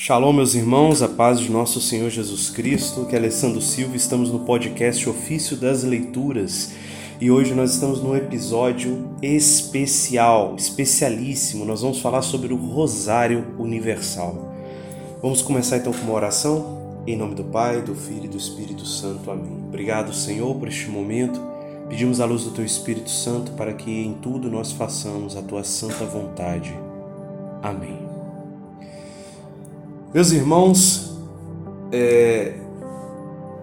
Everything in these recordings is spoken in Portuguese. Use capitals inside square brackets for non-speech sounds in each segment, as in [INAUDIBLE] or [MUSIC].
Shalom, meus irmãos, a paz de nosso Senhor Jesus Cristo, que é Alessandro Silva, estamos no podcast Ofício das Leituras e hoje nós estamos num episódio especial, especialíssimo. Nós vamos falar sobre o Rosário Universal. Vamos começar então com uma oração? Em nome do Pai, do Filho e do Espírito Santo. Amém. Obrigado, Senhor, por este momento. Pedimos a luz do Teu Espírito Santo para que em tudo nós façamos a Tua santa vontade. Amém. Meus irmãos, é,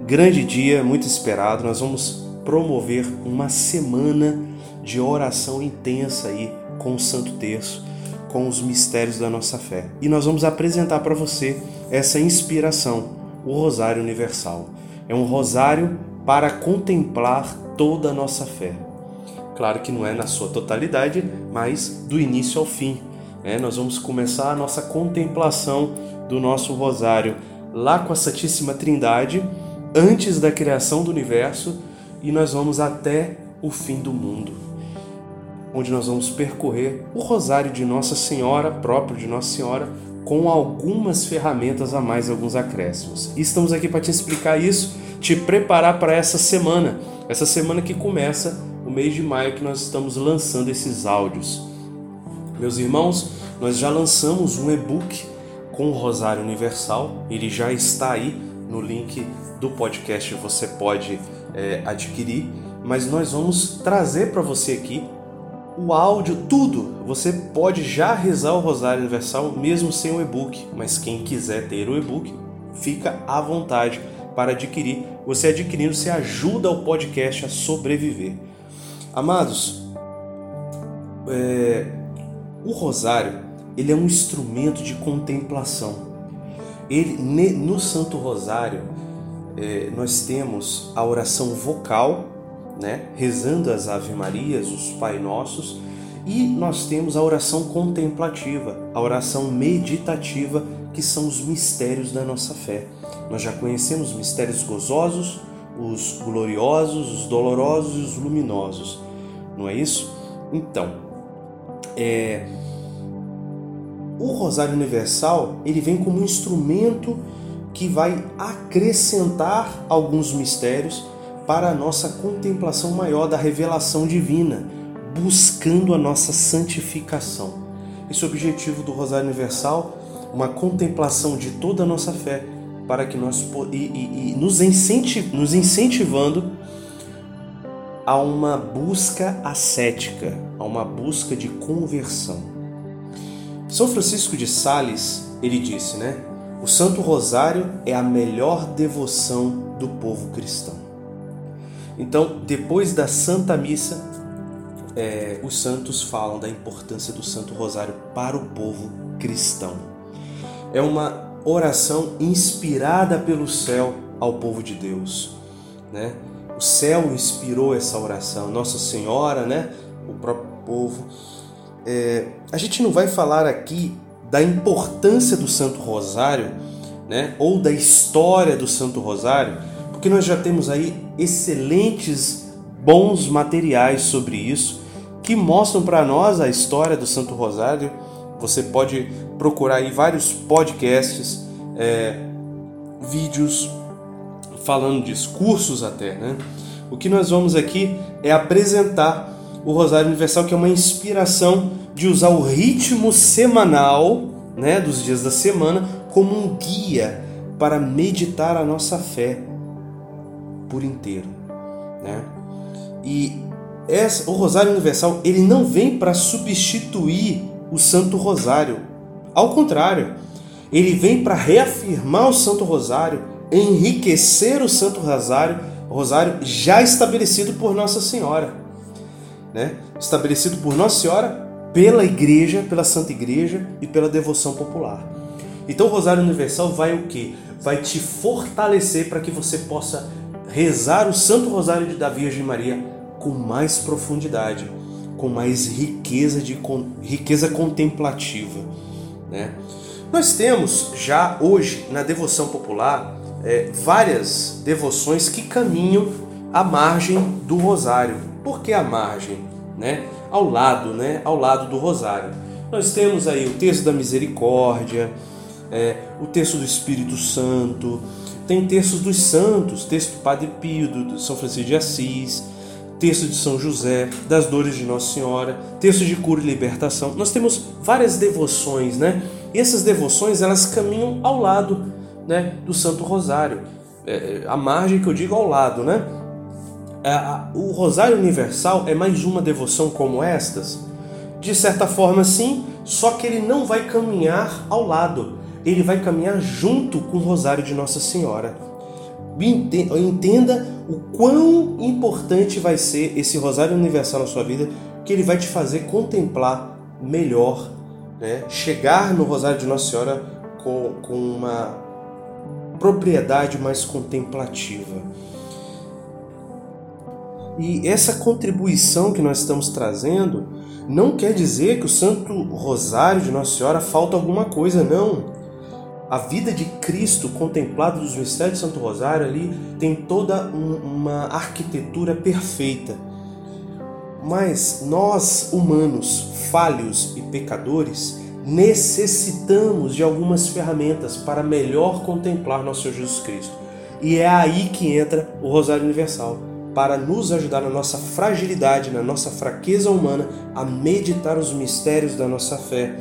grande dia, muito esperado. Nós vamos promover uma semana de oração intensa aí com o Santo Terço, com os mistérios da nossa fé. E nós vamos apresentar para você essa inspiração, o Rosário Universal. É um rosário para contemplar toda a nossa fé. Claro que não é na sua totalidade, mas do início ao fim. Né? Nós vamos começar a nossa contemplação do nosso rosário lá com a Santíssima Trindade, antes da criação do universo, e nós vamos até o fim do mundo, onde nós vamos percorrer o rosário de Nossa Senhora, próprio de Nossa Senhora, com algumas ferramentas a mais, alguns acréscimos. E estamos aqui para te explicar isso, te preparar para essa semana, essa semana que começa o mês de maio que nós estamos lançando esses áudios. Meus irmãos, nós já lançamos um e-book com o Rosário Universal. Ele já está aí no link do podcast, você pode é, adquirir. Mas nós vamos trazer para você aqui o áudio, tudo. Você pode já rezar o Rosário Universal mesmo sem o e-book, mas quem quiser ter o e-book, fica à vontade para adquirir. Você adquirindo, você ajuda o podcast a sobreviver. Amados, é, o Rosário ele é um instrumento de contemplação. Ele, no Santo Rosário, é, nós temos a oração vocal, né, rezando as Ave Marias, os Pai Nossos, e nós temos a oração contemplativa, a oração meditativa, que são os mistérios da nossa fé. Nós já conhecemos os mistérios gozosos, os gloriosos, os dolorosos e os luminosos, não é isso? Então, é, o Rosário Universal ele vem como um instrumento que vai acrescentar alguns mistérios para a nossa contemplação maior da revelação divina, buscando a nossa santificação. Esse é o objetivo do Rosário Universal, uma contemplação de toda a nossa fé, para que nós e, e, e nos, incentiv, nos incentivando a uma busca ascética, a uma busca de conversão. São Francisco de Sales, ele disse, né? O Santo Rosário é a melhor devoção do povo cristão. Então, depois da Santa Missa, é, os santos falam da importância do Santo Rosário para o povo cristão. É uma oração inspirada pelo céu ao povo de Deus, né? O céu inspirou essa oração, Nossa Senhora, né? O próprio povo é, a gente não vai falar aqui da importância do Santo Rosário, né, ou da história do Santo Rosário, porque nós já temos aí excelentes, bons materiais sobre isso que mostram para nós a história do Santo Rosário. Você pode procurar aí vários podcasts, é, vídeos falando disso, cursos até, né? O que nós vamos aqui é apresentar o Rosário Universal, que é uma inspiração de usar o ritmo semanal, né, dos dias da semana, como um guia para meditar a nossa fé por inteiro, né? E essa, o Rosário Universal ele não vem para substituir o Santo Rosário. Ao contrário, ele vem para reafirmar o Santo Rosário, enriquecer o Santo Rosário, Rosário já estabelecido por Nossa Senhora né, estabelecido por Nossa Senhora, pela Igreja, pela Santa Igreja e pela devoção popular. Então o Rosário Universal vai o que? Vai te fortalecer para que você possa rezar o Santo Rosário da Virgem Maria com mais profundidade, com mais riqueza de riqueza contemplativa, né? Nós temos já hoje na devoção popular é, várias devoções que caminham à margem do Rosário. Por que a margem? Né? Ao lado, né? Ao lado do rosário. Nós temos aí o texto da misericórdia, é, o texto do Espírito Santo, tem textos dos santos, texto do Padre Pio, do São Francisco de Assis, texto de São José, das dores de Nossa Senhora, texto de cura e libertação. Nós temos várias devoções, né? E essas devoções elas caminham ao lado, né, do Santo Rosário, é, a margem que eu digo ao lado, né? É, o Rosário Universal é mais uma devoção como estas, de certa forma sim, só que ele não vai caminhar ao lado, ele vai caminhar junto com o Rosário de Nossa Senhora. Entenda o quão importante vai ser esse Rosário Universal na sua vida, que ele vai te fazer contemplar melhor, né? chegar no Rosário de Nossa Senhora com, com uma propriedade mais contemplativa. E essa contribuição que nós estamos trazendo não quer dizer que o Santo Rosário de Nossa Senhora falta alguma coisa, não. A vida de Cristo contemplado dos mistérios de Santo Rosário ali tem toda uma arquitetura perfeita. Mas nós, humanos, falhos e pecadores, necessitamos de algumas ferramentas para melhor contemplar nosso Senhor Jesus Cristo. E é aí que entra o Rosário Universal, para nos ajudar na nossa fragilidade, na nossa fraqueza humana, a meditar os mistérios da nossa fé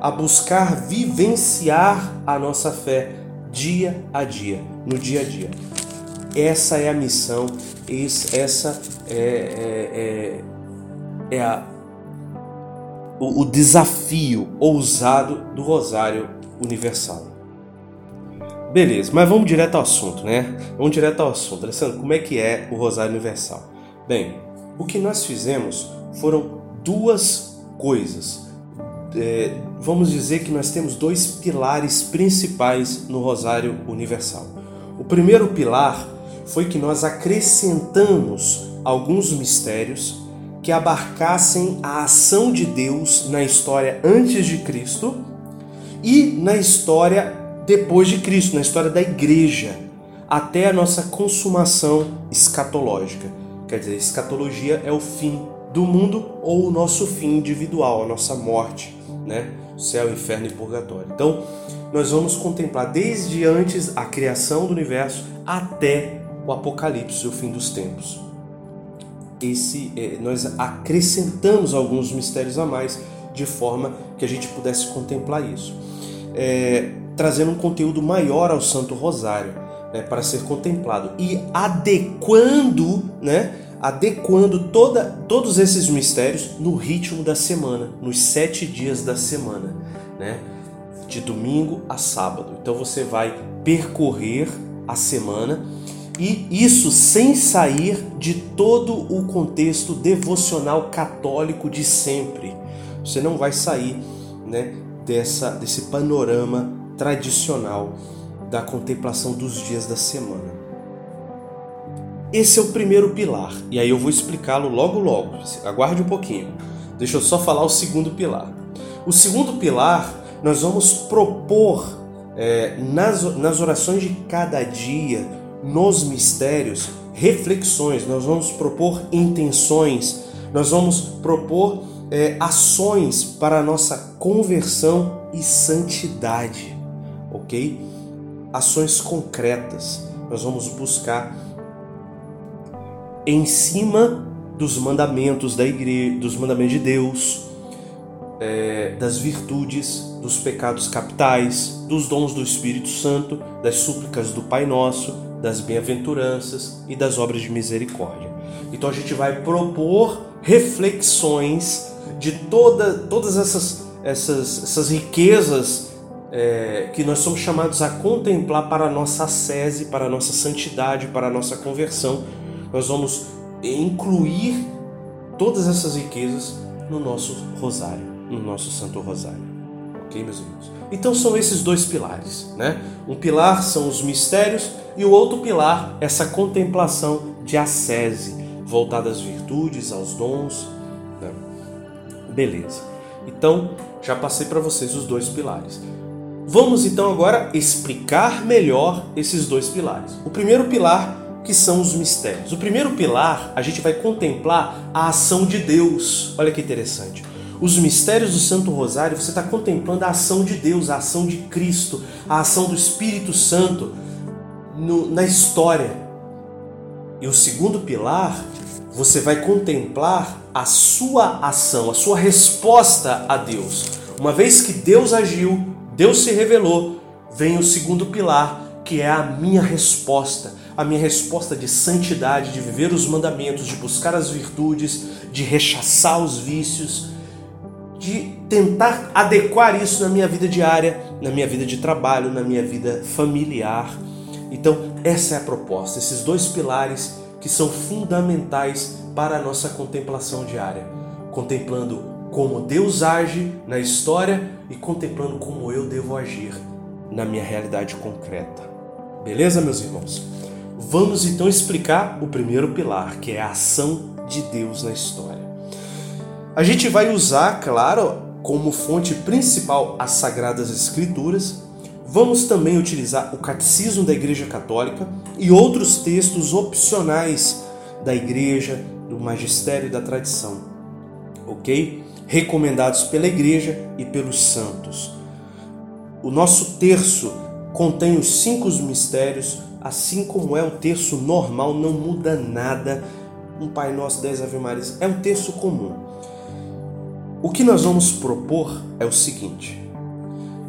a buscar vivenciar a nossa fé dia a dia, no dia a dia. Essa é a missão, essa é, é, é, é a, o, o desafio ousado do Rosário Universal. Beleza, mas vamos direto ao assunto, né? Vamos direto ao assunto. Alessandro, como é que é o Rosário Universal? Bem, o que nós fizemos foram duas coisas é, vamos dizer que nós temos dois pilares principais no Rosário Universal. O primeiro pilar foi que nós acrescentamos alguns mistérios que abarcassem a ação de Deus na história antes de Cristo e na história depois de Cristo, na história da igreja, até a nossa consumação escatológica. Quer dizer, escatologia é o fim do mundo ou o nosso fim individual, a nossa morte né? Céu, inferno e purgatório. Então, nós vamos contemplar desde antes a criação do universo até o Apocalipse, o fim dos tempos. Esse, é, nós acrescentamos alguns mistérios a mais de forma que a gente pudesse contemplar isso, é, trazendo um conteúdo maior ao Santo Rosário né, para ser contemplado e adequando, né? adequando toda, todos esses mistérios no ritmo da semana, nos sete dias da semana, né? de domingo a sábado. Então você vai percorrer a semana e isso sem sair de todo o contexto devocional católico de sempre. Você não vai sair né, dessa, desse panorama tradicional da contemplação dos dias da semana. Esse é o primeiro pilar, e aí eu vou explicá-lo logo logo. Aguarde um pouquinho. Deixa eu só falar o segundo pilar. O segundo pilar, nós vamos propor é, nas, nas orações de cada dia, nos mistérios, reflexões, nós vamos propor intenções, nós vamos propor é, ações para a nossa conversão e santidade, ok? Ações concretas. Nós vamos buscar em cima dos mandamentos da igreja, dos mandamentos de Deus, é, das virtudes, dos pecados capitais, dos dons do Espírito Santo, das súplicas do Pai Nosso, das bem-aventuranças e das obras de misericórdia. Então a gente vai propor reflexões de toda, todas essas, essas, essas riquezas é, que nós somos chamados a contemplar para a nossa ascese, para a nossa santidade, para a nossa conversão nós vamos incluir todas essas riquezas no nosso rosário, no nosso Santo Rosário. Ok, meus irmãos? Então são esses dois pilares, né? Um pilar são os mistérios e o outro pilar essa contemplação de ascese, voltada às virtudes, aos dons. Né? Beleza. Então já passei para vocês os dois pilares. Vamos então agora explicar melhor esses dois pilares. O primeiro pilar que são os mistérios. O primeiro pilar, a gente vai contemplar a ação de Deus. Olha que interessante. os mistérios do Santo Rosário, você está contemplando a ação de Deus, a ação de Cristo, a ação do Espírito Santo no, na história. E o segundo pilar, você vai contemplar a sua ação, a sua resposta a Deus. Uma vez que Deus agiu, Deus se revelou, vem o segundo pilar, que é a minha resposta, a minha resposta de santidade, de viver os mandamentos, de buscar as virtudes, de rechaçar os vícios, de tentar adequar isso na minha vida diária, na minha vida de trabalho, na minha vida familiar. Então, essa é a proposta, esses dois pilares que são fundamentais para a nossa contemplação diária, contemplando como Deus age na história e contemplando como eu devo agir na minha realidade concreta. Beleza, meus irmãos? Vamos então explicar o primeiro pilar, que é a ação de Deus na história. A gente vai usar, claro, como fonte principal as Sagradas Escrituras. Vamos também utilizar o Catecismo da Igreja Católica e outros textos opcionais da Igreja, do Magistério e da Tradição, ok? Recomendados pela Igreja e pelos santos. O nosso terço contém os cinco mistérios, assim como é o terço normal, não muda nada. Um Pai Nosso, dez Ave Marias, é um terço comum. O que nós vamos propor é o seguinte: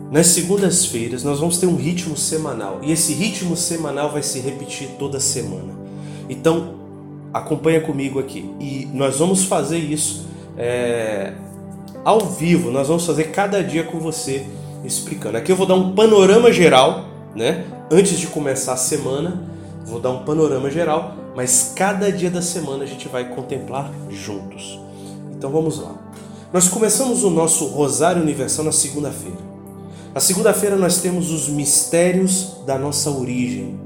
nas segundas-feiras nós vamos ter um ritmo semanal e esse ritmo semanal vai se repetir toda semana. Então acompanha comigo aqui e nós vamos fazer isso é, ao vivo. Nós vamos fazer cada dia com você explicando. Aqui eu vou dar um panorama geral, né? Antes de começar a semana, vou dar um panorama geral, mas cada dia da semana a gente vai contemplar juntos. Então vamos lá. Nós começamos o nosso Rosário Universal na segunda-feira. Na segunda-feira nós temos os mistérios da nossa origem.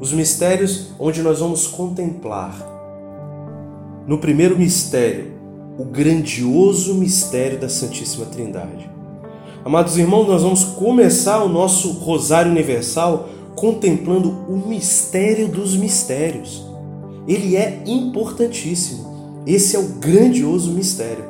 Os mistérios onde nós vamos contemplar. No primeiro mistério, o grandioso mistério da Santíssima Trindade. Amados irmãos, nós vamos começar o nosso Rosário Universal contemplando o mistério dos mistérios. Ele é importantíssimo. Esse é o grandioso mistério,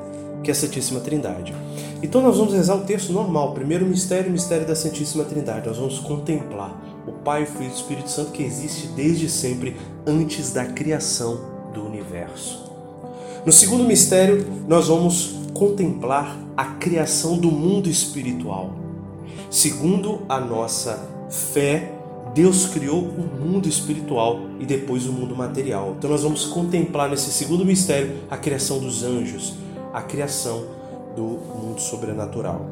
que é a Santíssima Trindade. Então nós vamos rezar o texto normal, primeiro mistério, mistério da Santíssima Trindade. Nós vamos contemplar o Pai, o Filho e o Espírito Santo que existe desde sempre, antes da criação do universo. No segundo mistério, nós vamos contemplar a criação do mundo espiritual. Segundo a nossa fé, Deus criou o mundo espiritual e depois o mundo material. Então nós vamos contemplar nesse segundo mistério a criação dos anjos, a criação do mundo sobrenatural.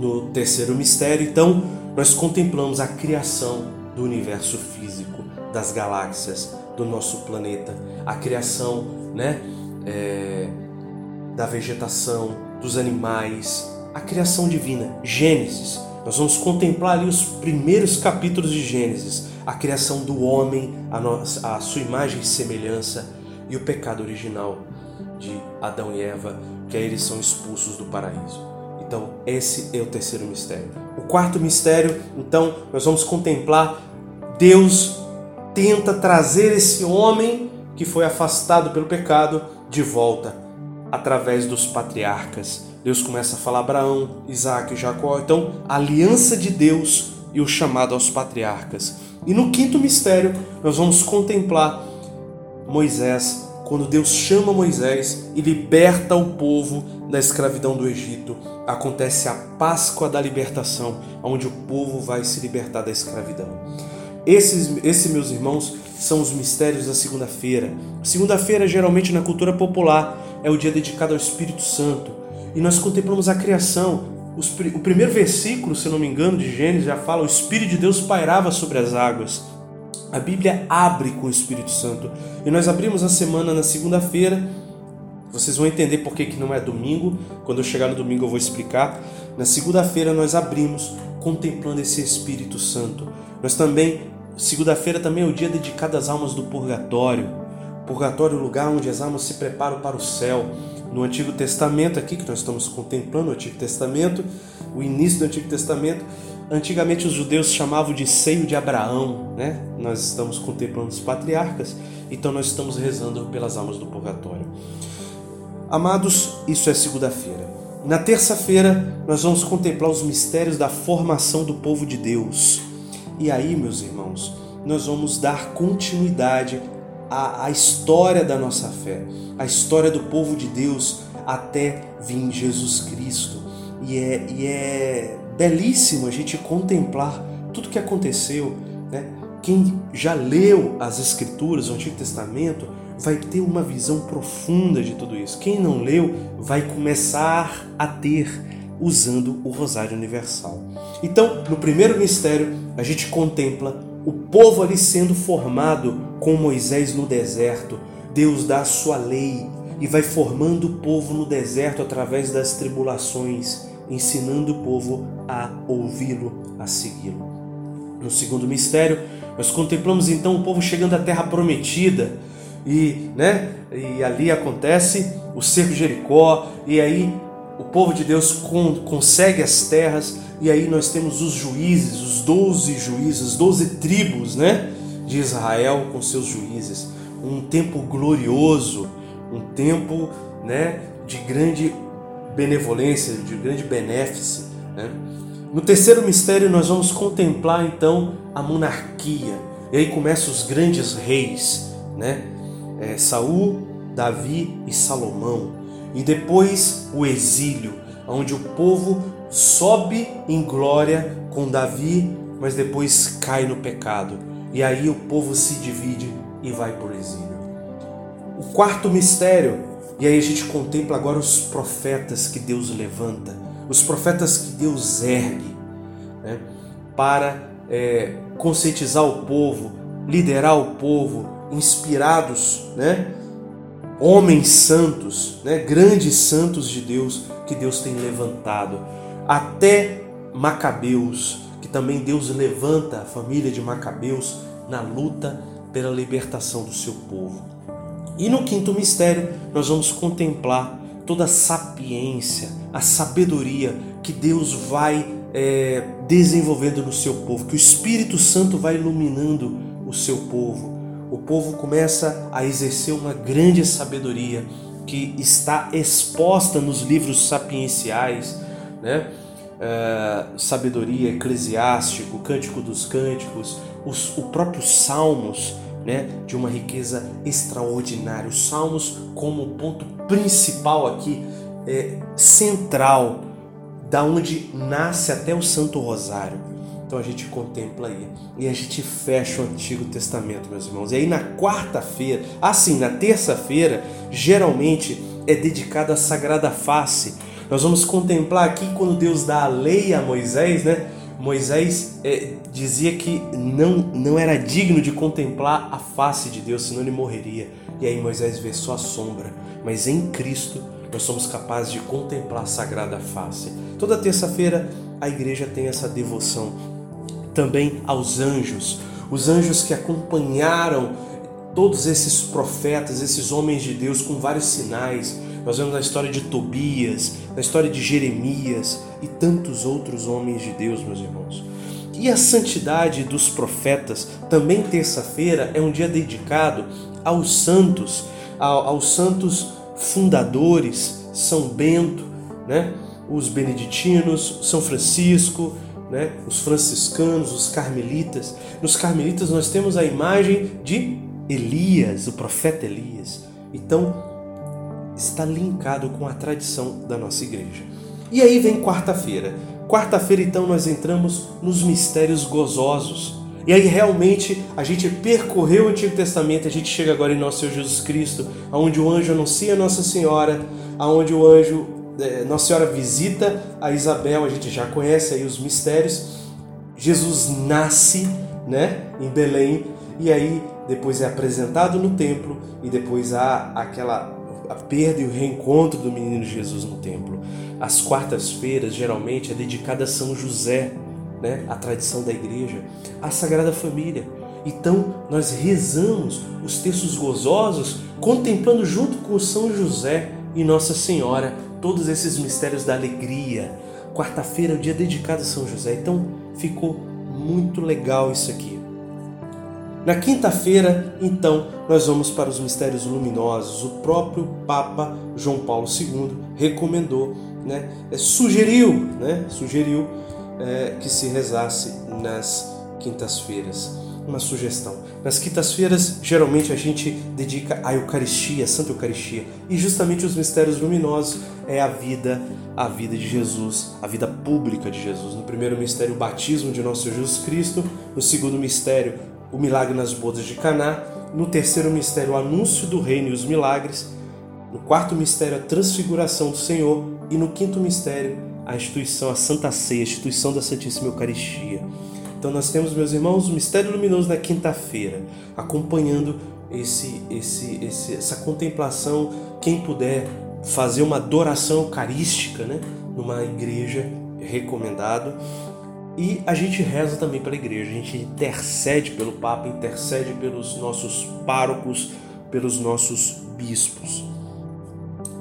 No terceiro mistério, então, nós contemplamos a criação do universo físico, das galáxias, do nosso planeta, a criação, né, é, da vegetação, dos animais, a criação divina, Gênesis. Nós vamos contemplar ali os primeiros capítulos de Gênesis, a criação do homem, a, nossa, a sua imagem e semelhança e o pecado original de Adão e Eva, que aí eles são expulsos do paraíso. Então, esse é o terceiro mistério. O quarto mistério, então, nós vamos contemplar Deus tenta trazer esse homem que foi afastado pelo pecado de volta através dos patriarcas. Deus começa a falar Abraão, Isaac Jacó. Então, a aliança de Deus e o chamado aos patriarcas. E no quinto mistério, nós vamos contemplar Moisés, quando Deus chama Moisés e liberta o povo da escravidão do Egito. Acontece a Páscoa da libertação, onde o povo vai se libertar da escravidão. Esses, esses, meus irmãos, são os mistérios da segunda-feira. Segunda-feira, geralmente na cultura popular, é o dia dedicado ao Espírito Santo. E nós contemplamos a criação. o primeiro versículo, se não me engano, de Gênesis já fala: o Espírito de Deus pairava sobre as águas. A Bíblia abre com o Espírito Santo. E nós abrimos a semana na segunda-feira. Vocês vão entender por que, que não é domingo. Quando eu chegar no domingo eu vou explicar. Na segunda-feira nós abrimos contemplando esse Espírito Santo. Nós também, segunda-feira também é o dia dedicado às almas do purgatório. Purgatório é lugar onde as almas se preparam para o céu. No Antigo Testamento, aqui que nós estamos contemplando o Antigo Testamento, o início do Antigo Testamento, antigamente os judeus chamavam de seio de Abraão, né? Nós estamos contemplando os patriarcas, então nós estamos rezando pelas almas do purgatório. Amados, isso é segunda-feira. Na terça-feira, nós vamos contemplar os mistérios da formação do povo de Deus. E aí, meus irmãos, nós vamos dar continuidade à, à história da nossa fé, a história do povo de Deus até vir Jesus Cristo. E é, e é belíssimo a gente contemplar tudo que aconteceu. Né? Quem já leu as Escrituras, o Antigo Testamento, vai ter uma visão profunda de tudo isso. Quem não leu vai começar a ter usando o Rosário Universal. Então, no primeiro mistério, a gente contempla o povo ali sendo formado com Moisés no deserto. Deus dá a sua lei e vai formando o povo no deserto através das tribulações, ensinando o povo a ouvi-lo, a segui-lo. No segundo mistério, nós contemplamos então o povo chegando à terra prometida e, né, e ali acontece o cerco de Jericó e aí o povo de Deus consegue as terras e aí nós temos os juízes, os doze juízes, doze tribos, né, de Israel com seus juízes. Um tempo glorioso, um tempo, né, de grande benevolência, de grande benéfice, né? No terceiro mistério nós vamos contemplar então a monarquia. E aí começam os grandes reis, né? É, Saul, Davi e Salomão. E depois o exílio, onde o povo sobe em glória com Davi, mas depois cai no pecado. E aí o povo se divide e vai por exílio. O quarto mistério, e aí a gente contempla agora os profetas que Deus levanta os profetas que Deus ergue né, para é, conscientizar o povo, liderar o povo, inspirados, né, homens santos, né, grandes santos de Deus que Deus tem levantado, até Macabeus, que também Deus levanta a família de Macabeus na luta pela libertação do seu povo. E no quinto mistério, nós vamos contemplar toda a sapiência, a sabedoria que Deus vai é, desenvolvendo no seu povo, que o Espírito Santo vai iluminando o seu povo. O povo começa a exercer uma grande sabedoria que está exposta nos livros sapienciais, né? É, sabedoria eclesiástico, cântico dos cânticos, os, o próprio Salmos, né, de uma riqueza extraordinária. Os Salmos como ponto principal aqui, é, central, da onde nasce até o Santo Rosário. Então a gente contempla aí e a gente fecha o Antigo Testamento, meus irmãos. E aí na quarta-feira, assim, na terça-feira, geralmente é dedicada à Sagrada Face. Nós vamos contemplar aqui quando Deus dá a lei a Moisés, né? Moisés é, dizia que não, não era digno de contemplar a face de Deus, senão ele morreria. E aí Moisés vê só a sombra. Mas em Cristo nós somos capazes de contemplar a sagrada face. Toda terça-feira a igreja tem essa devoção também aos anjos, os anjos que acompanharam todos esses profetas, esses homens de Deus com vários sinais, nós vemos na história de Tobias, na história de Jeremias e tantos outros homens de Deus, meus irmãos. E a santidade dos profetas, também terça-feira, é um dia dedicado aos santos, aos santos fundadores, São Bento, né? os beneditinos, São Francisco, né? os franciscanos, os carmelitas. Nos carmelitas nós temos a imagem de Elias, o profeta Elias. Então, está linkado com a tradição da nossa igreja. E aí vem quarta-feira. Quarta-feira, então, nós entramos nos mistérios gozosos. E aí realmente a gente percorreu o Antigo Testamento, a gente chega agora em nosso Senhor Jesus Cristo, aonde o anjo anuncia Nossa Senhora, aonde o anjo Nossa Senhora visita a Isabel, a gente já conhece aí os mistérios. Jesus nasce, né, em Belém, e aí depois é apresentado no templo e depois há aquela a perda e o reencontro do menino Jesus no templo. As quartas-feiras geralmente é dedicada a São José, né? a tradição da igreja, a Sagrada Família. Então nós rezamos os textos gozosos, contemplando junto com São José e Nossa Senhora todos esses mistérios da alegria. Quarta-feira é o dia dedicado a São José, então ficou muito legal isso aqui. Na quinta-feira, então, nós vamos para os mistérios luminosos. O próprio Papa João Paulo II recomendou, né, é, sugeriu, né, sugeriu é, que se rezasse nas quintas-feiras. Uma sugestão. Nas quintas-feiras, geralmente a gente dedica a Eucaristia, a Santa Eucaristia, e justamente os mistérios luminosos é a vida, a vida de Jesus, a vida pública de Jesus. No primeiro mistério, o batismo de nosso Jesus Cristo. No segundo mistério, o milagre nas bodas de Caná. No terceiro mistério, o anúncio do reino e os milagres. No quarto mistério, a transfiguração do Senhor. E no quinto mistério, a instituição, a Santa Ceia, a instituição da Santíssima Eucaristia. Então nós temos, meus irmãos, o mistério luminoso na quinta-feira, acompanhando esse, esse, esse, essa contemplação. Quem puder fazer uma adoração eucarística, né, numa igreja, recomendado. E a gente reza também pela igreja, a gente intercede pelo Papa, intercede pelos nossos párocos, pelos nossos bispos.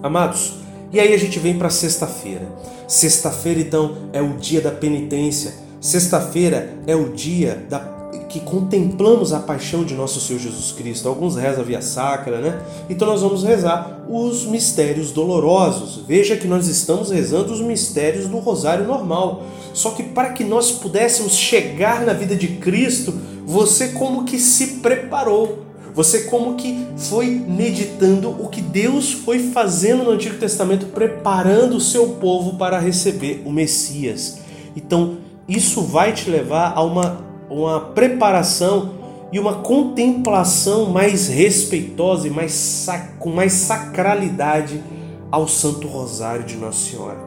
Amados, e aí a gente vem para sexta-feira. Sexta-feira, então, é o dia da penitência. Sexta-feira é o dia da que contemplamos a paixão de nosso Senhor Jesus Cristo. Alguns rezam via sacra, né? Então nós vamos rezar os mistérios dolorosos. Veja que nós estamos rezando os mistérios do rosário normal. Só que para que nós pudéssemos chegar na vida de Cristo, você como que se preparou. Você como que foi meditando o que Deus foi fazendo no Antigo Testamento, preparando o seu povo para receber o Messias. Então, isso vai te levar a uma uma preparação e uma contemplação mais respeitosa e mais com mais sacralidade ao Santo Rosário de Nossa Senhora.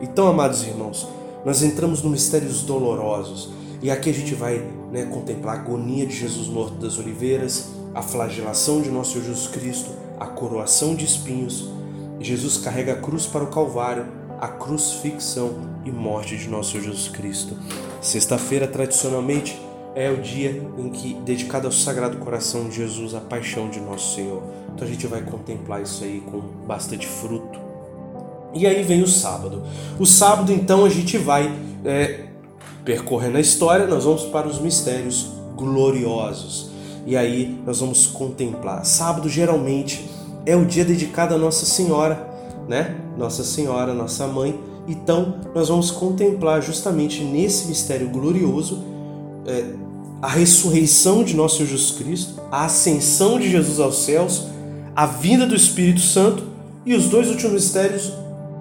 Então, amados irmãos, nós entramos no mistérios dolorosos e aqui a gente vai né, contemplar a agonia de Jesus morto das oliveiras, a flagelação de nosso Jesus Cristo, a coroação de espinhos. Jesus carrega a cruz para o Calvário, a crucifixão e morte de nosso Jesus Cristo. Sexta-feira, tradicionalmente, é o dia em que dedicado ao Sagrado Coração de Jesus, a paixão de nosso Senhor. Então a gente vai contemplar isso aí com bastante fruto. E aí vem o sábado. O sábado, então, a gente vai é, percorrendo a história, nós vamos para os mistérios gloriosos. E aí nós vamos contemplar. Sábado geralmente é o dia dedicado a Nossa Senhora, né? Nossa Senhora, nossa mãe então, nós vamos contemplar justamente nesse mistério glorioso é, a ressurreição de nosso Jesus Cristo, a ascensão de Jesus aos céus, a vinda do Espírito Santo e os dois últimos mistérios,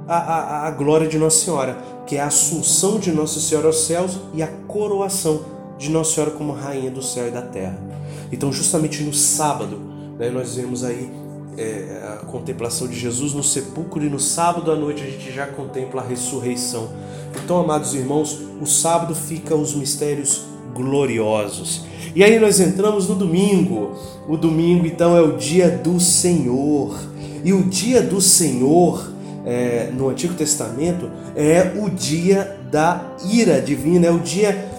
a, a, a glória de Nossa Senhora, que é a assunção de Nossa Senhora aos céus e a coroação de Nossa Senhora como Rainha do céu e da terra. Então, justamente no sábado, né, nós vemos aí é, a contemplação de Jesus no sepulcro e no sábado à noite a gente já contempla a ressurreição. Então, amados irmãos, o sábado fica os mistérios gloriosos. E aí nós entramos no domingo. O domingo, então, é o dia do Senhor. E o dia do Senhor, é, no Antigo Testamento, é o dia da ira divina, é o dia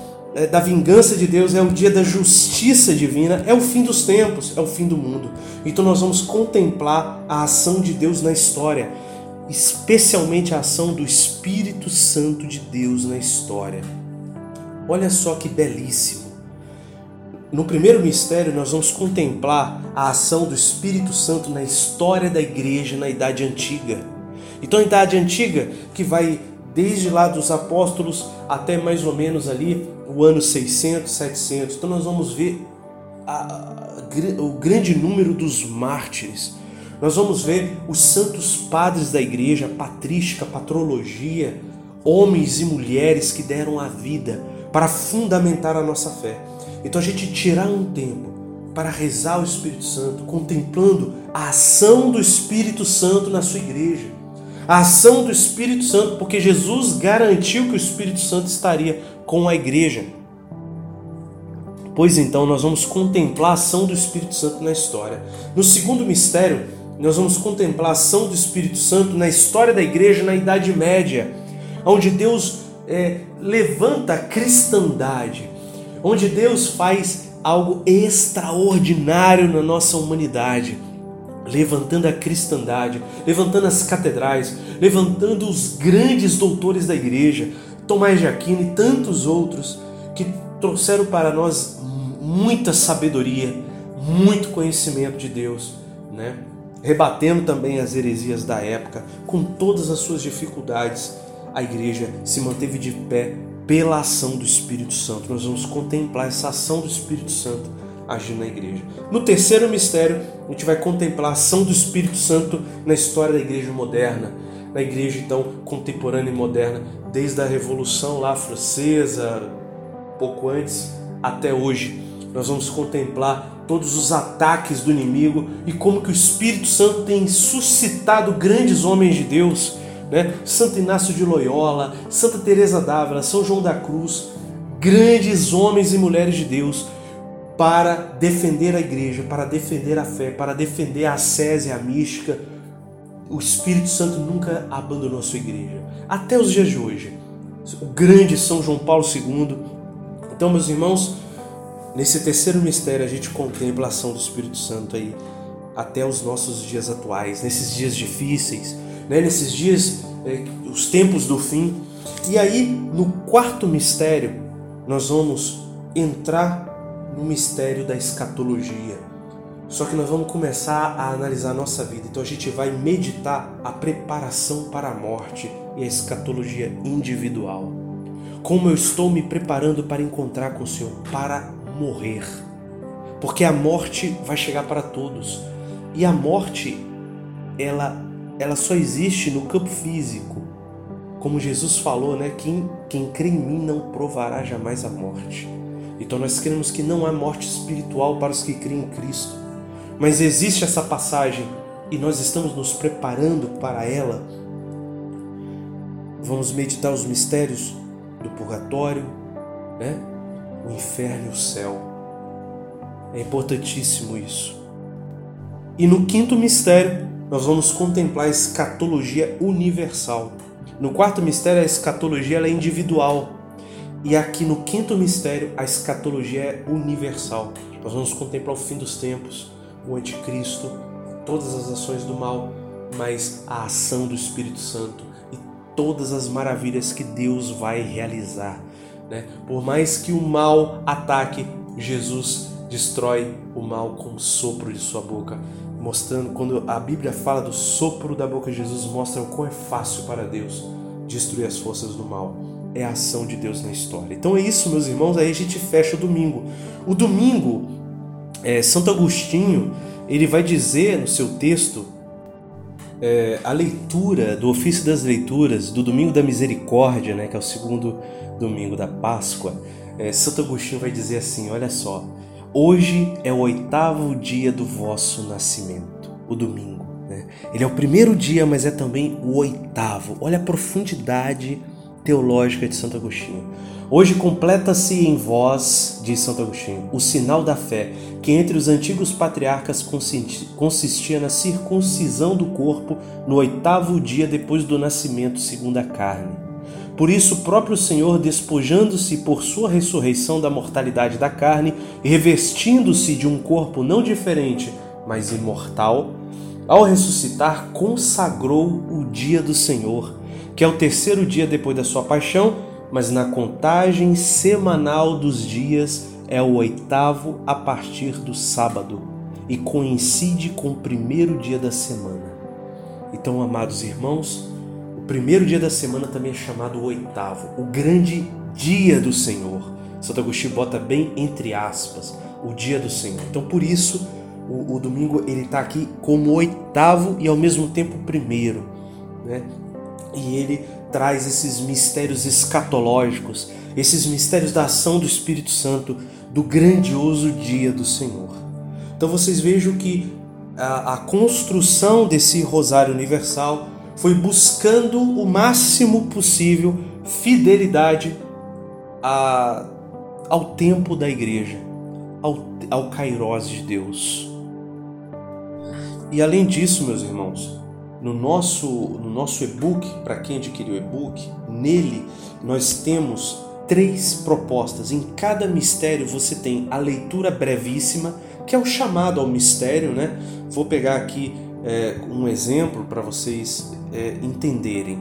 da vingança de Deus, é o dia da justiça divina, é o fim dos tempos, é o fim do mundo. Então nós vamos contemplar a ação de Deus na história, especialmente a ação do Espírito Santo de Deus na história. Olha só que belíssimo. No primeiro mistério, nós vamos contemplar a ação do Espírito Santo na história da igreja na Idade Antiga. Então, a Idade Antiga, que vai desde lá dos apóstolos até mais ou menos ali o ano 600, 700. Então nós vamos ver a, a, o grande número dos mártires. Nós vamos ver os santos padres da igreja, patrística, patrologia, homens e mulheres que deram a vida para fundamentar a nossa fé. Então a gente tirar um tempo para rezar o Espírito Santo, contemplando a ação do Espírito Santo na sua igreja a ação do Espírito Santo, porque Jesus garantiu que o Espírito Santo estaria com a igreja. Pois então, nós vamos contemplar a ação do Espírito Santo na história. No segundo mistério, nós vamos contemplar a ação do Espírito Santo na história da igreja na Idade Média, onde Deus é, levanta a cristandade, onde Deus faz algo extraordinário na nossa humanidade levantando a cristandade, levantando as catedrais, levantando os grandes doutores da igreja, Tomás de Aquino e tantos outros que trouxeram para nós muita sabedoria, muito conhecimento de Deus, né? rebatendo também as heresias da época, com todas as suas dificuldades, a igreja se manteve de pé pela ação do Espírito Santo. Nós vamos contemplar essa ação do Espírito Santo agindo na igreja. No terceiro mistério, a gente vai contemplar a ação do Espírito Santo na história da igreja moderna, na igreja então contemporânea e moderna, desde a Revolução lá francesa, pouco antes até hoje. Nós vamos contemplar todos os ataques do inimigo e como que o Espírito Santo tem suscitado grandes homens de Deus, né? Santo Inácio de Loyola, Santa Teresa d'Ávila, São João da Cruz, grandes homens e mulheres de Deus para defender a igreja, para defender a fé, para defender a sese, a mística. O Espírito Santo nunca abandonou a sua igreja, até os dias de hoje. O grande São João Paulo II. Então, meus irmãos, nesse terceiro mistério a gente contempla a ação do Espírito Santo aí até os nossos dias atuais, nesses dias difíceis, né? nesses dias, é, os tempos do fim. E aí, no quarto mistério, nós vamos entrar no mistério da escatologia. Só que nós vamos começar a analisar a nossa vida. Então a gente vai meditar a preparação para a morte e a escatologia individual. Como eu estou me preparando para encontrar com o Senhor, para morrer. Porque a morte vai chegar para todos. E a morte, ela, ela só existe no campo físico. Como Jesus falou, né? Quem, quem crê em mim não provará jamais a morte. Então nós cremos que não há morte espiritual para os que creem em Cristo. Mas existe essa passagem e nós estamos nos preparando para ela. Vamos meditar os mistérios do purgatório, né? o inferno e o céu. É importantíssimo isso. E no quinto mistério, nós vamos contemplar a escatologia universal. No quarto mistério, a escatologia é individual, e aqui no quinto mistério, a escatologia é universal. Nós vamos contemplar o fim dos tempos, o anticristo, todas as ações do mal, mas a ação do Espírito Santo e todas as maravilhas que Deus vai realizar. Né? Por mais que o mal ataque, Jesus destrói o mal com o sopro de sua boca. Mostrando, quando a Bíblia fala do sopro da boca de Jesus, mostra o quão é fácil para Deus destruir as forças do mal é a ação de Deus na história. Então é isso, meus irmãos. Aí a gente fecha o domingo. O domingo, é, Santo Agostinho, ele vai dizer no seu texto é, a leitura do ofício das leituras do Domingo da Misericórdia, né, que é o segundo domingo da Páscoa. É, Santo Agostinho vai dizer assim: olha só, hoje é o oitavo dia do vosso nascimento, o domingo. Né? Ele é o primeiro dia, mas é também o oitavo. Olha a profundidade teológica de Santo Agostinho. Hoje completa-se em vós, diz Santo Agostinho, o sinal da fé, que entre os antigos patriarcas consistia na circuncisão do corpo no oitavo dia depois do nascimento segundo a carne. Por isso, o próprio Senhor, despojando-se por sua ressurreição da mortalidade da carne e revestindo-se de um corpo não diferente, mas imortal, ao ressuscitar, consagrou o dia do Senhor que é o terceiro dia depois da sua paixão, mas na contagem semanal dos dias é o oitavo a partir do sábado e coincide com o primeiro dia da semana. Então, amados irmãos, o primeiro dia da semana também é chamado o oitavo, o grande dia do Senhor. Santo Agostinho bota bem entre aspas, o dia do Senhor. Então, por isso, o, o domingo ele está aqui como oitavo e ao mesmo tempo primeiro, né? e ele traz esses mistérios escatológicos, esses mistérios da ação do Espírito Santo, do grandioso dia do Senhor. Então vocês vejam que a, a construção desse rosário universal foi buscando o máximo possível fidelidade a, ao tempo da igreja, ao, ao Kairós de Deus. E além disso, meus irmãos, no nosso, no nosso e-book, para quem adquiriu o e-book, nele nós temos três propostas. Em cada mistério você tem a leitura brevíssima, que é o chamado ao mistério, né? Vou pegar aqui é, um exemplo para vocês é, entenderem.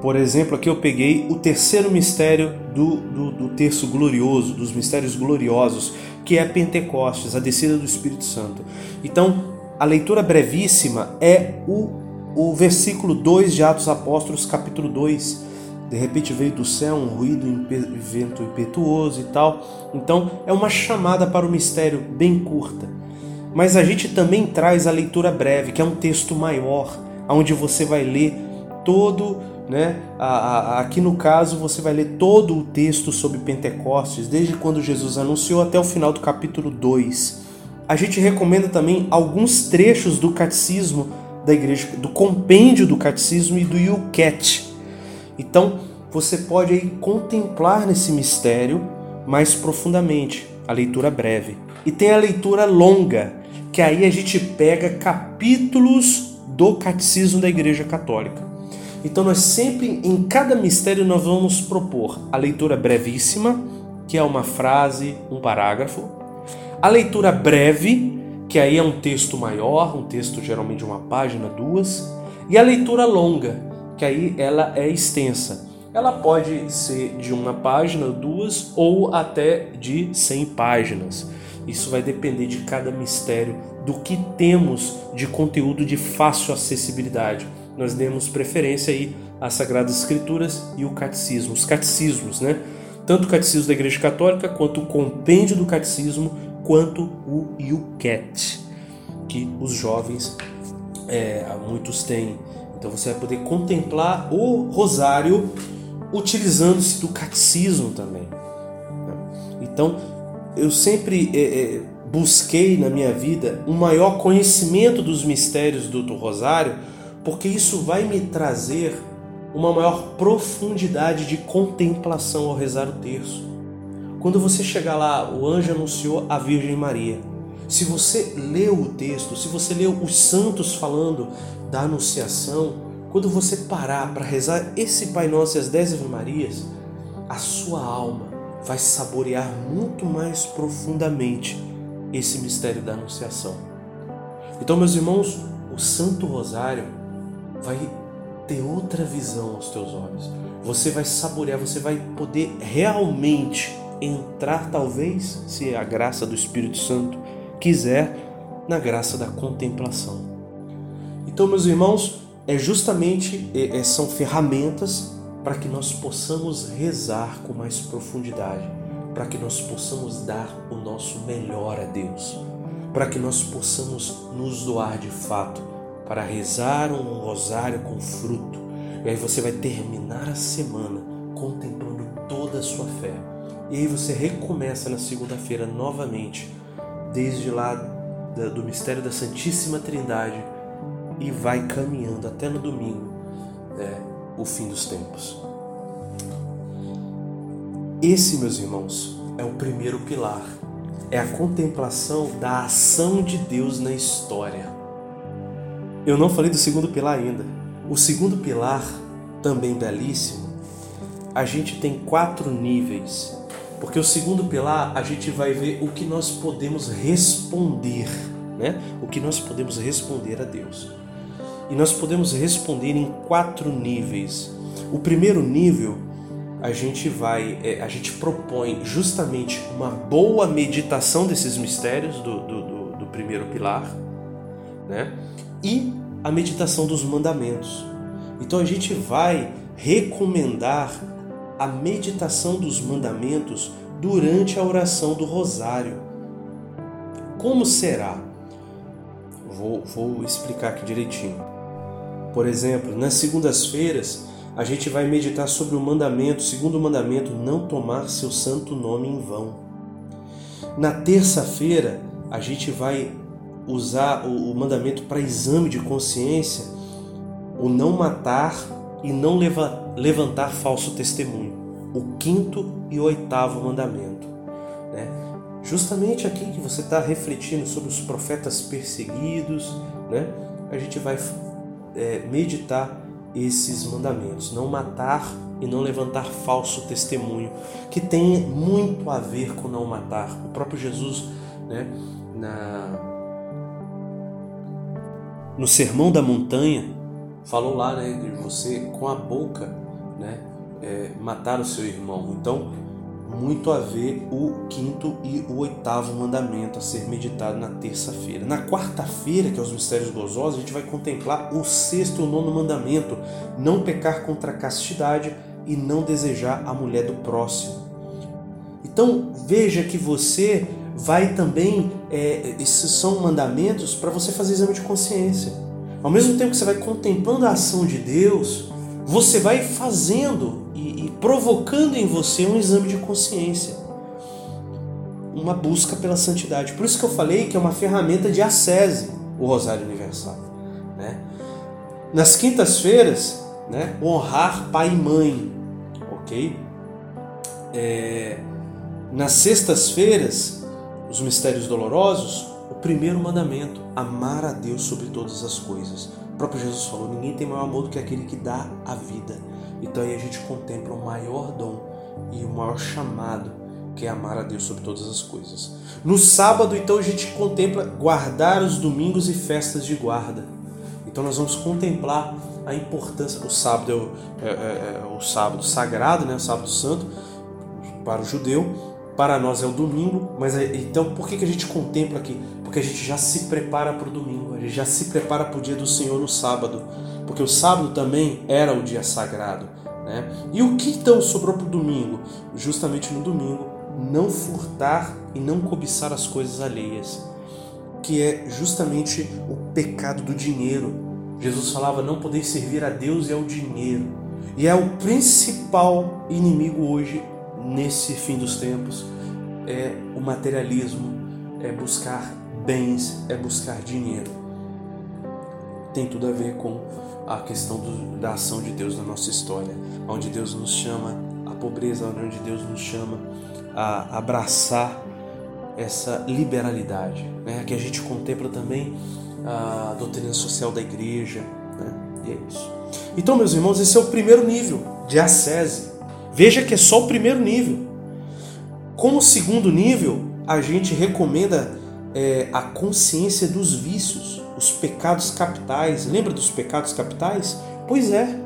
Por exemplo, aqui eu peguei o terceiro mistério do, do, do terço glorioso, dos mistérios gloriosos, que é Pentecostes, a descida do Espírito Santo. Então, a leitura brevíssima é o, o versículo 2 de Atos Apóstolos, capítulo 2. De repente veio do céu um ruído, um vento impetuoso e tal. Então, é uma chamada para o mistério bem curta. Mas a gente também traz a leitura breve, que é um texto maior, onde você vai ler todo né? Aqui no caso você vai ler todo o texto sobre Pentecostes, desde quando Jesus anunciou até o final do capítulo 2. A gente recomenda também alguns trechos do catecismo da igreja, do compêndio do catecismo e do Yucat. Então você pode aí contemplar nesse mistério mais profundamente, a leitura breve. E tem a leitura longa, que aí a gente pega capítulos do catecismo da Igreja Católica. Então nós sempre, em cada mistério, nós vamos propor a leitura brevíssima, que é uma frase, um parágrafo, a leitura breve, que aí é um texto maior, um texto geralmente de uma página, duas, e a leitura longa, que aí ela é extensa. Ela pode ser de uma página, duas ou até de 100 páginas. Isso vai depender de cada mistério, do que temos de conteúdo de fácil acessibilidade nós demos preferência aí às Sagradas Escrituras e o catecismo, os catecismos, né? Tanto o catecismo da Igreja Católica, quanto o compêndio do catecismo, quanto o Yucat, que os jovens, é, muitos têm. Então você vai poder contemplar o rosário utilizando-se do catecismo também. Né? Então eu sempre é, é, busquei na minha vida um maior conhecimento dos mistérios do, do rosário porque isso vai me trazer uma maior profundidade de contemplação ao rezar o terço. Quando você chegar lá, o anjo anunciou a Virgem Maria. Se você leu o texto, se você leu os santos falando da anunciação, quando você parar para rezar esse Pai Nosso e as dez Ave Marias, a sua alma vai saborear muito mais profundamente esse mistério da anunciação. Então, meus irmãos, o Santo Rosário vai ter outra visão aos teus olhos. Você vai saborear, você vai poder realmente entrar, talvez, se a graça do Espírito Santo quiser, na graça da contemplação. Então, meus irmãos, é justamente é, é, são ferramentas para que nós possamos rezar com mais profundidade, para que nós possamos dar o nosso melhor a Deus, para que nós possamos nos doar de fato para rezar um rosário com fruto. E aí você vai terminar a semana contemplando toda a sua fé. E aí você recomeça na segunda-feira novamente, desde lá do mistério da Santíssima Trindade e vai caminhando até no domingo, né, o fim dos tempos. Esse, meus irmãos, é o primeiro pilar. É a contemplação da ação de Deus na história. Eu não falei do segundo pilar ainda. O segundo pilar, também belíssimo, a gente tem quatro níveis. Porque o segundo pilar a gente vai ver o que nós podemos responder, né? O que nós podemos responder a Deus. E nós podemos responder em quatro níveis. O primeiro nível a gente vai, é, a gente propõe justamente uma boa meditação desses mistérios do, do, do, do primeiro pilar, né? e a meditação dos mandamentos. Então a gente vai recomendar a meditação dos mandamentos durante a oração do rosário. Como será? Vou, vou explicar aqui direitinho. Por exemplo, nas segundas-feiras a gente vai meditar sobre o mandamento, segundo o mandamento, não tomar seu santo nome em vão. Na terça-feira a gente vai usar o, mandamento para exame de consciência, o não matar e não leva, levantar falso testemunho. O quinto e oitavo mandamento. Né? Justamente aqui que você está refletindo sobre os profetas perseguidos, né? a gente vai é, meditar esses mandamentos. Não matar e não levantar falso testemunho, que tem muito a ver com não matar. O próprio Jesus, né, na no Sermão da Montanha, falou lá, né, de você com a boca né, é, matar o seu irmão. Então, muito a ver o quinto e o oitavo mandamento a ser meditado na terça-feira. Na quarta-feira, que é os mistérios gozosos, a gente vai contemplar o sexto e o nono mandamento: não pecar contra a castidade e não desejar a mulher do próximo. Então veja que você vai também, é, esses são mandamentos para você fazer exame de consciência. Ao mesmo tempo que você vai contemplando a ação de Deus, você vai fazendo e, e provocando em você um exame de consciência, uma busca pela santidade. Por isso que eu falei que é uma ferramenta de acese o Rosário Universal. Né? Nas quintas-feiras, né, honrar pai e mãe, ok? É, nas sextas-feiras, os mistérios dolorosos, o primeiro mandamento, amar a Deus sobre todas as coisas. Próprio Jesus falou: ninguém tem maior amor do que aquele que dá a vida. Então aí a gente contempla o maior dom e o maior chamado, que é amar a Deus sobre todas as coisas. No sábado, então, a gente contempla guardar os domingos e festas de guarda. Então nós vamos contemplar a importância. O sábado é o, é, é, é o sábado sagrado, né? o sábado santo, para o judeu para nós é o domingo, mas é, então por que, que a gente contempla aqui? Porque a gente já se prepara para o domingo, a gente já se prepara para o dia do Senhor no sábado, porque o sábado também era o dia sagrado. Né? E o que então sobrou para o domingo? Justamente no domingo, não furtar e não cobiçar as coisas alheias, que é justamente o pecado do dinheiro. Jesus falava: não podeis servir a Deus e ao dinheiro. E é o principal inimigo hoje nesse fim dos tempos é o materialismo, é buscar bens, é buscar dinheiro. Tem tudo a ver com a questão do, da ação de Deus na nossa história, onde Deus nos chama à pobreza, onde Deus nos chama a abraçar essa liberalidade, né? que a gente contempla também a doutrina social da igreja, né? e é isso. Então, meus irmãos, esse é o primeiro nível de ascese, Veja que é só o primeiro nível. Como segundo nível, a gente recomenda é, a consciência dos vícios, os pecados capitais. Lembra dos pecados capitais? Pois é,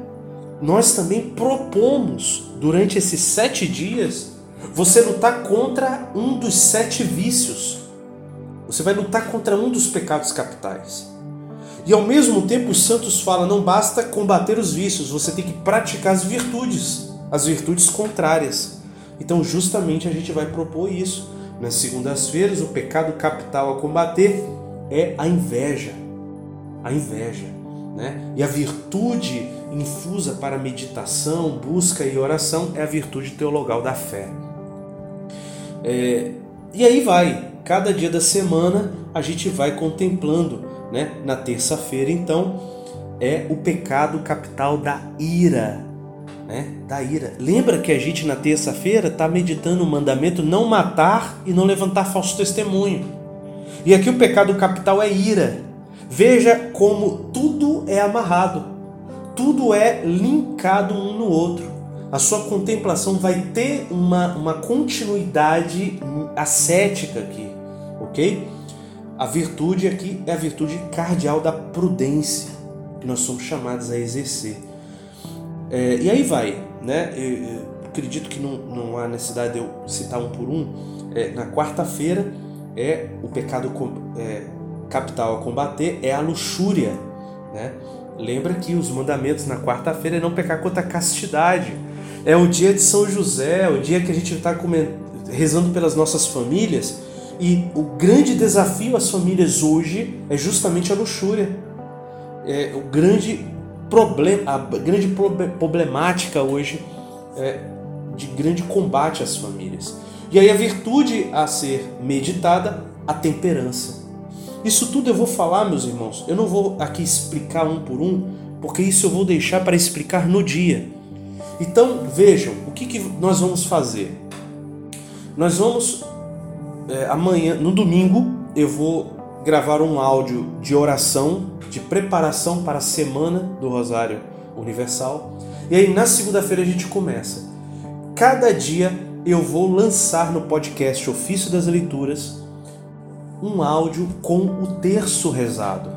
nós também propomos durante esses sete dias você lutar contra um dos sete vícios. Você vai lutar contra um dos pecados capitais. E ao mesmo tempo os santos falam: não basta combater os vícios, você tem que praticar as virtudes as virtudes contrárias. Então, justamente a gente vai propor isso. Nas segundas-feiras, o pecado capital a combater é a inveja. A inveja. Né? E a virtude infusa para meditação, busca e oração é a virtude teologal da fé. É, e aí vai, cada dia da semana a gente vai contemplando. Né? Na terça-feira, então, é o pecado capital da ira né, da ira. Lembra que a gente na terça-feira está meditando o mandamento não matar e não levantar falso testemunho. E aqui o pecado capital é ira. Veja como tudo é amarrado, tudo é linkado um no outro. A sua contemplação vai ter uma, uma continuidade ascética aqui, ok? A virtude aqui é a virtude cardial da prudência que nós somos chamados a exercer. É, e aí vai, né? Eu, eu acredito que não, não há necessidade de eu citar um por um. É, na quarta-feira é o pecado é, capital a combater é a luxúria, né? Lembra que os mandamentos na quarta-feira é não pecar contra a castidade. É o dia de São José, é o dia que a gente está rezando pelas nossas famílias. E o grande desafio às famílias hoje é justamente a luxúria. É o grande a grande problemática hoje é de grande combate às famílias. E aí a virtude a ser meditada, a temperança. Isso tudo eu vou falar, meus irmãos. Eu não vou aqui explicar um por um, porque isso eu vou deixar para explicar no dia. Então vejam o que, que nós vamos fazer. Nós vamos é, amanhã, no domingo, eu vou gravar um áudio de oração de preparação para a semana do Rosário Universal. E aí na segunda-feira a gente começa. Cada dia eu vou lançar no podcast Ofício das Leituras um áudio com o terço rezado.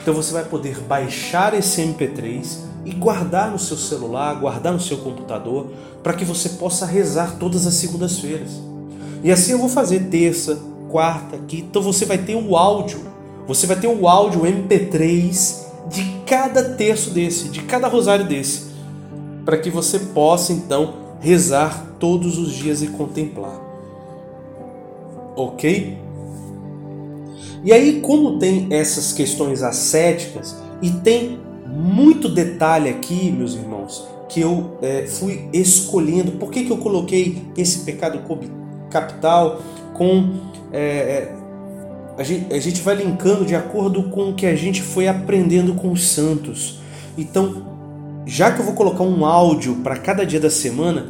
Então você vai poder baixar esse MP3, e guardar no seu celular, guardar no seu computador, para que você possa rezar todas as segundas-feiras. E assim eu vou fazer terça, quarta, quinta. Então você vai ter o áudio, você vai ter o áudio MP3 de cada terço desse, de cada rosário desse, para que você possa então rezar todos os dias e contemplar. Ok? E aí, como tem essas questões ascéticas e tem muito detalhe aqui, meus irmãos, que eu é, fui escolhendo. Por que, que eu coloquei esse pecado capital com. É, é, a, gente, a gente vai linkando de acordo com o que a gente foi aprendendo com os santos. Então, já que eu vou colocar um áudio para cada dia da semana,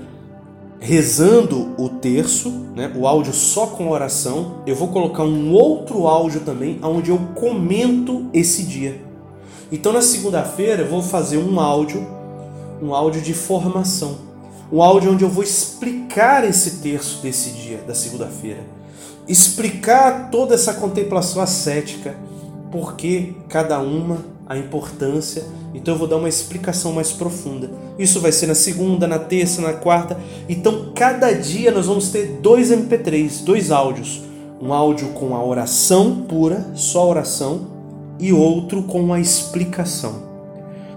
rezando o terço, né, o áudio só com oração, eu vou colocar um outro áudio também, onde eu comento esse dia. Então na segunda-feira eu vou fazer um áudio, um áudio de formação, um áudio onde eu vou explicar esse terço desse dia, da segunda-feira, explicar toda essa contemplação ascética, porque cada uma a importância. Então eu vou dar uma explicação mais profunda. Isso vai ser na segunda, na terça, na quarta. Então cada dia nós vamos ter dois MP3, dois áudios. Um áudio com a oração pura, só oração, e outro com a explicação,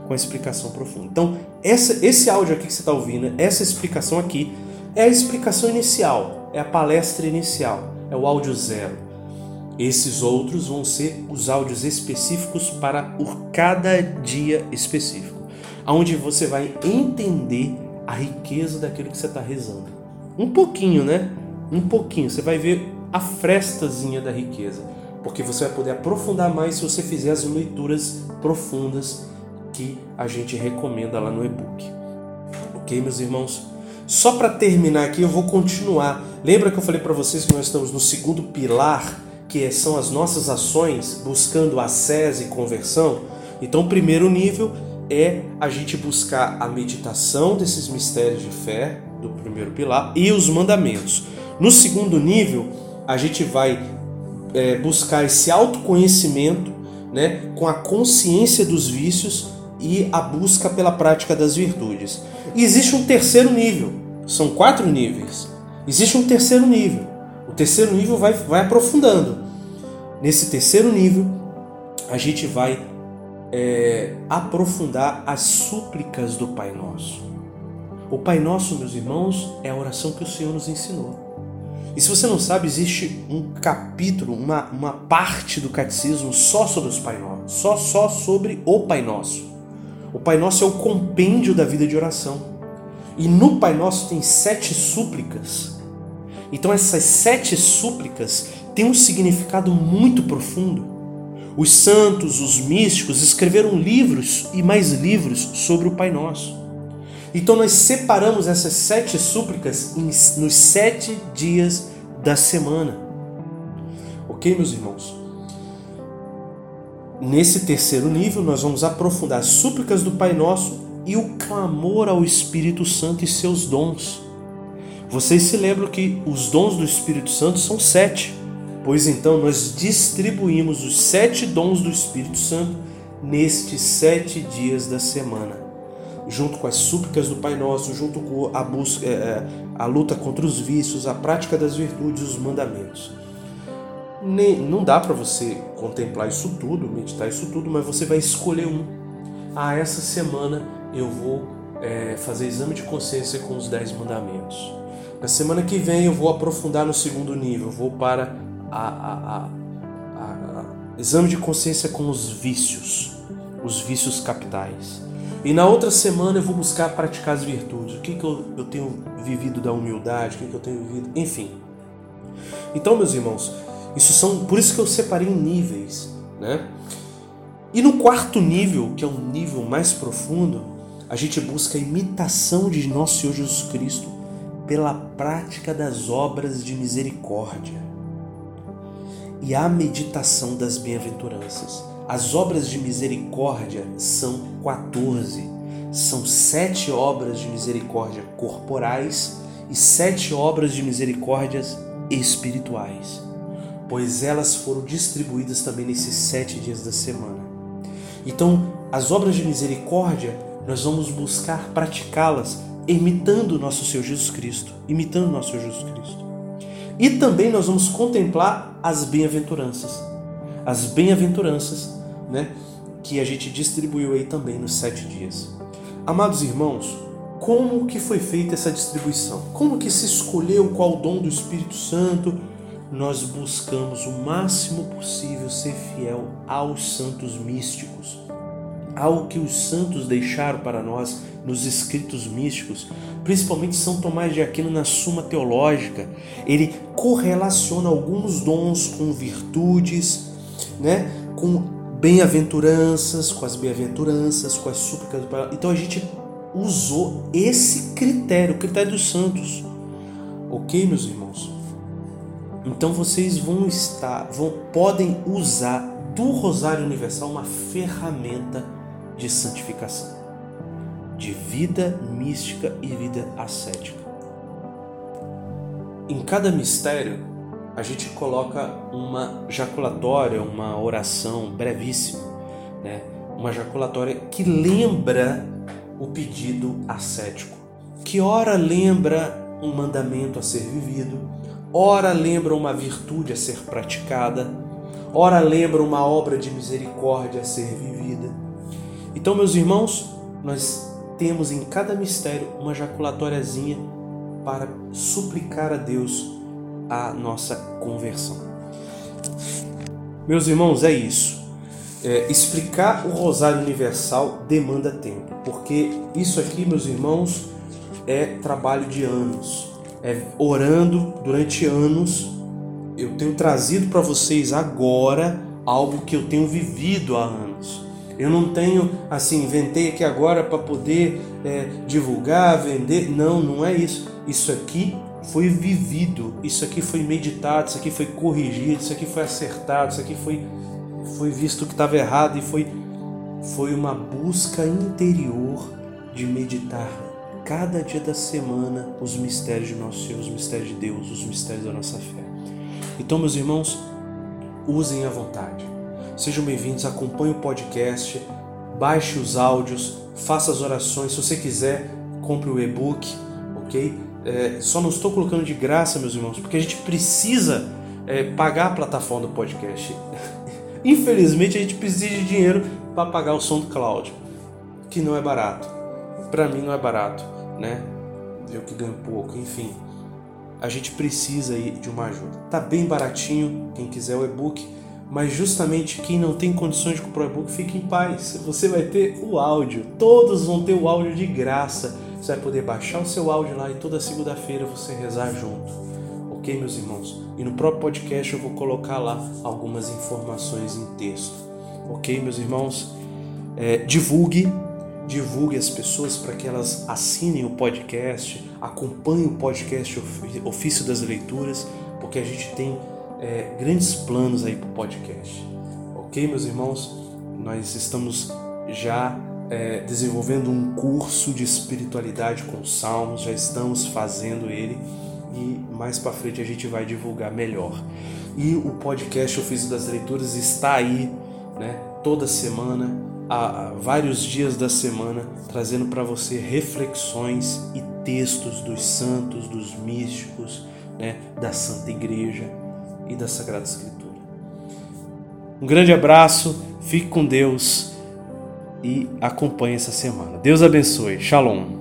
com a explicação profunda. Então essa, esse áudio aqui que você está ouvindo, essa explicação aqui, é a explicação inicial, é a palestra inicial, é o áudio zero. Esses outros vão ser os áudios específicos para o cada dia específico, onde você vai entender a riqueza daquilo que você está rezando. Um pouquinho, né? Um pouquinho. Você vai ver a frestazinha da riqueza, porque você vai poder aprofundar mais se você fizer as leituras profundas que a gente recomenda lá no e-book. Ok, meus irmãos? Só para terminar aqui, eu vou continuar. Lembra que eu falei para vocês que nós estamos no segundo pilar que são as nossas ações buscando acesso e conversão, então o primeiro nível é a gente buscar a meditação desses mistérios de fé, do primeiro pilar, e os mandamentos. No segundo nível, a gente vai é, buscar esse autoconhecimento né, com a consciência dos vícios e a busca pela prática das virtudes. E existe um terceiro nível, são quatro níveis. Existe um terceiro nível. O terceiro nível vai, vai aprofundando. Nesse terceiro nível, a gente vai é, aprofundar as súplicas do Pai Nosso. O Pai Nosso, meus irmãos, é a oração que o Senhor nos ensinou. E se você não sabe, existe um capítulo, uma, uma parte do catecismo só sobre os Pai Nossos, só, só sobre o Pai Nosso. O Pai Nosso é o compêndio da vida de oração. E no Pai Nosso tem sete súplicas. Então essas sete súplicas tem um significado muito profundo. Os santos, os místicos escreveram livros e mais livros sobre o Pai Nosso. Então nós separamos essas sete súplicas nos sete dias da semana. Ok, meus irmãos? Nesse terceiro nível, nós vamos aprofundar as súplicas do Pai Nosso e o clamor ao Espírito Santo e seus dons. Vocês se lembram que os dons do Espírito Santo são sete. Pois então nós distribuímos os sete dons do Espírito Santo nestes sete dias da semana, junto com as súplicas do Pai Nosso, junto com a busca, é, é, a luta contra os vícios, a prática das virtudes, os mandamentos. Não dá para você contemplar isso tudo, meditar isso tudo, mas você vai escolher um. Ah, essa semana eu vou é, fazer exame de consciência com os dez mandamentos. Na semana que vem eu vou aprofundar no segundo nível, vou para a, a, a, exame de consciência com os vícios, os vícios capitais. E na outra semana eu vou buscar praticar as virtudes. O que, que eu, eu tenho vivido da humildade, o que, que eu tenho vivido, enfim. Então, meus irmãos, isso são por isso que eu separei em níveis, né? E no quarto nível, que é um nível mais profundo, a gente busca a imitação de nosso Senhor Jesus Cristo pela prática das obras de misericórdia e a meditação das bem-aventuranças. As obras de misericórdia são 14. São sete obras de misericórdia corporais e sete obras de misericórdias espirituais, pois elas foram distribuídas também nesses sete dias da semana. Então, as obras de misericórdia nós vamos buscar praticá-las imitando nosso Senhor Jesus Cristo, imitando nosso Senhor Jesus Cristo. E também nós vamos contemplar as bem-aventuranças, as bem-aventuranças, né, que a gente distribuiu aí também nos sete dias. Amados irmãos, como que foi feita essa distribuição? Como que se escolheu qual dom do Espírito Santo? Nós buscamos o máximo possível ser fiel aos santos místicos, ao que os santos deixaram para nós nos escritos místicos, principalmente São Tomás de Aquino na Suma Teológica. Ele correlaciona alguns dons com virtudes, né? com bem-aventuranças, com as bem-aventuranças, com as súplicas. Então a gente usou esse critério, o critério dos santos. Ok, meus irmãos? Então vocês vão estar, vão, podem usar do Rosário Universal uma ferramenta de santificação, de vida mística e vida ascética. Em cada mistério, a gente coloca uma jaculatória, uma oração brevíssima, né? uma jaculatória que lembra o pedido ascético, que ora lembra um mandamento a ser vivido, ora lembra uma virtude a ser praticada, ora lembra uma obra de misericórdia a ser vivida. Então, meus irmãos, nós temos em cada mistério uma jaculatóriazinha para suplicar a Deus a nossa conversão. Meus irmãos, é isso. É, explicar o Rosário Universal demanda tempo, porque isso aqui, meus irmãos, é trabalho de anos. É orando durante anos. Eu tenho trazido para vocês agora algo que eu tenho vivido há anos. Eu não tenho assim, inventei aqui agora para poder é, divulgar, vender. Não, não é isso. Isso aqui foi vivido, isso aqui foi meditado, isso aqui foi corrigido, isso aqui foi acertado, isso aqui foi, foi visto que estava errado e foi, foi uma busca interior de meditar cada dia da semana os mistérios de nosso Senhor, os mistérios de Deus, os mistérios da nossa fé. Então, meus irmãos, usem à vontade. Sejam bem-vindos, acompanhe o podcast, baixe os áudios, faça as orações. Se você quiser, compre o e-book, ok? É, só não estou colocando de graça, meus irmãos, porque a gente precisa é, pagar a plataforma do podcast. [LAUGHS] Infelizmente, a gente precisa de dinheiro para pagar o som do Cláudio, que não é barato. Para mim, não é barato, né? Eu que ganho pouco, enfim. A gente precisa aí de uma ajuda. Tá bem baratinho, quem quiser o e-book, mas justamente quem não tem condições de comprar o e-book, fique em paz. Você vai ter o áudio. Todos vão ter o áudio de graça você vai poder baixar o seu áudio lá e toda segunda-feira você rezar junto. Ok, meus irmãos? E no próprio podcast eu vou colocar lá algumas informações em texto. Ok, meus irmãos? É, divulgue, divulgue as pessoas para que elas assinem o podcast, acompanhem o podcast Ofício das Leituras, porque a gente tem é, grandes planos aí para o podcast. Ok, meus irmãos? Nós estamos já é, desenvolvendo um curso de espiritualidade com salmos, já estamos fazendo ele e mais para frente a gente vai divulgar melhor. E o podcast Ofício das Leituras está aí, né, toda semana, vários dias da semana, trazendo para você reflexões e textos dos santos, dos místicos, né, da Santa Igreja e da Sagrada Escritura. Um grande abraço, fique com Deus e acompanhe essa semana. Deus abençoe. Shalom.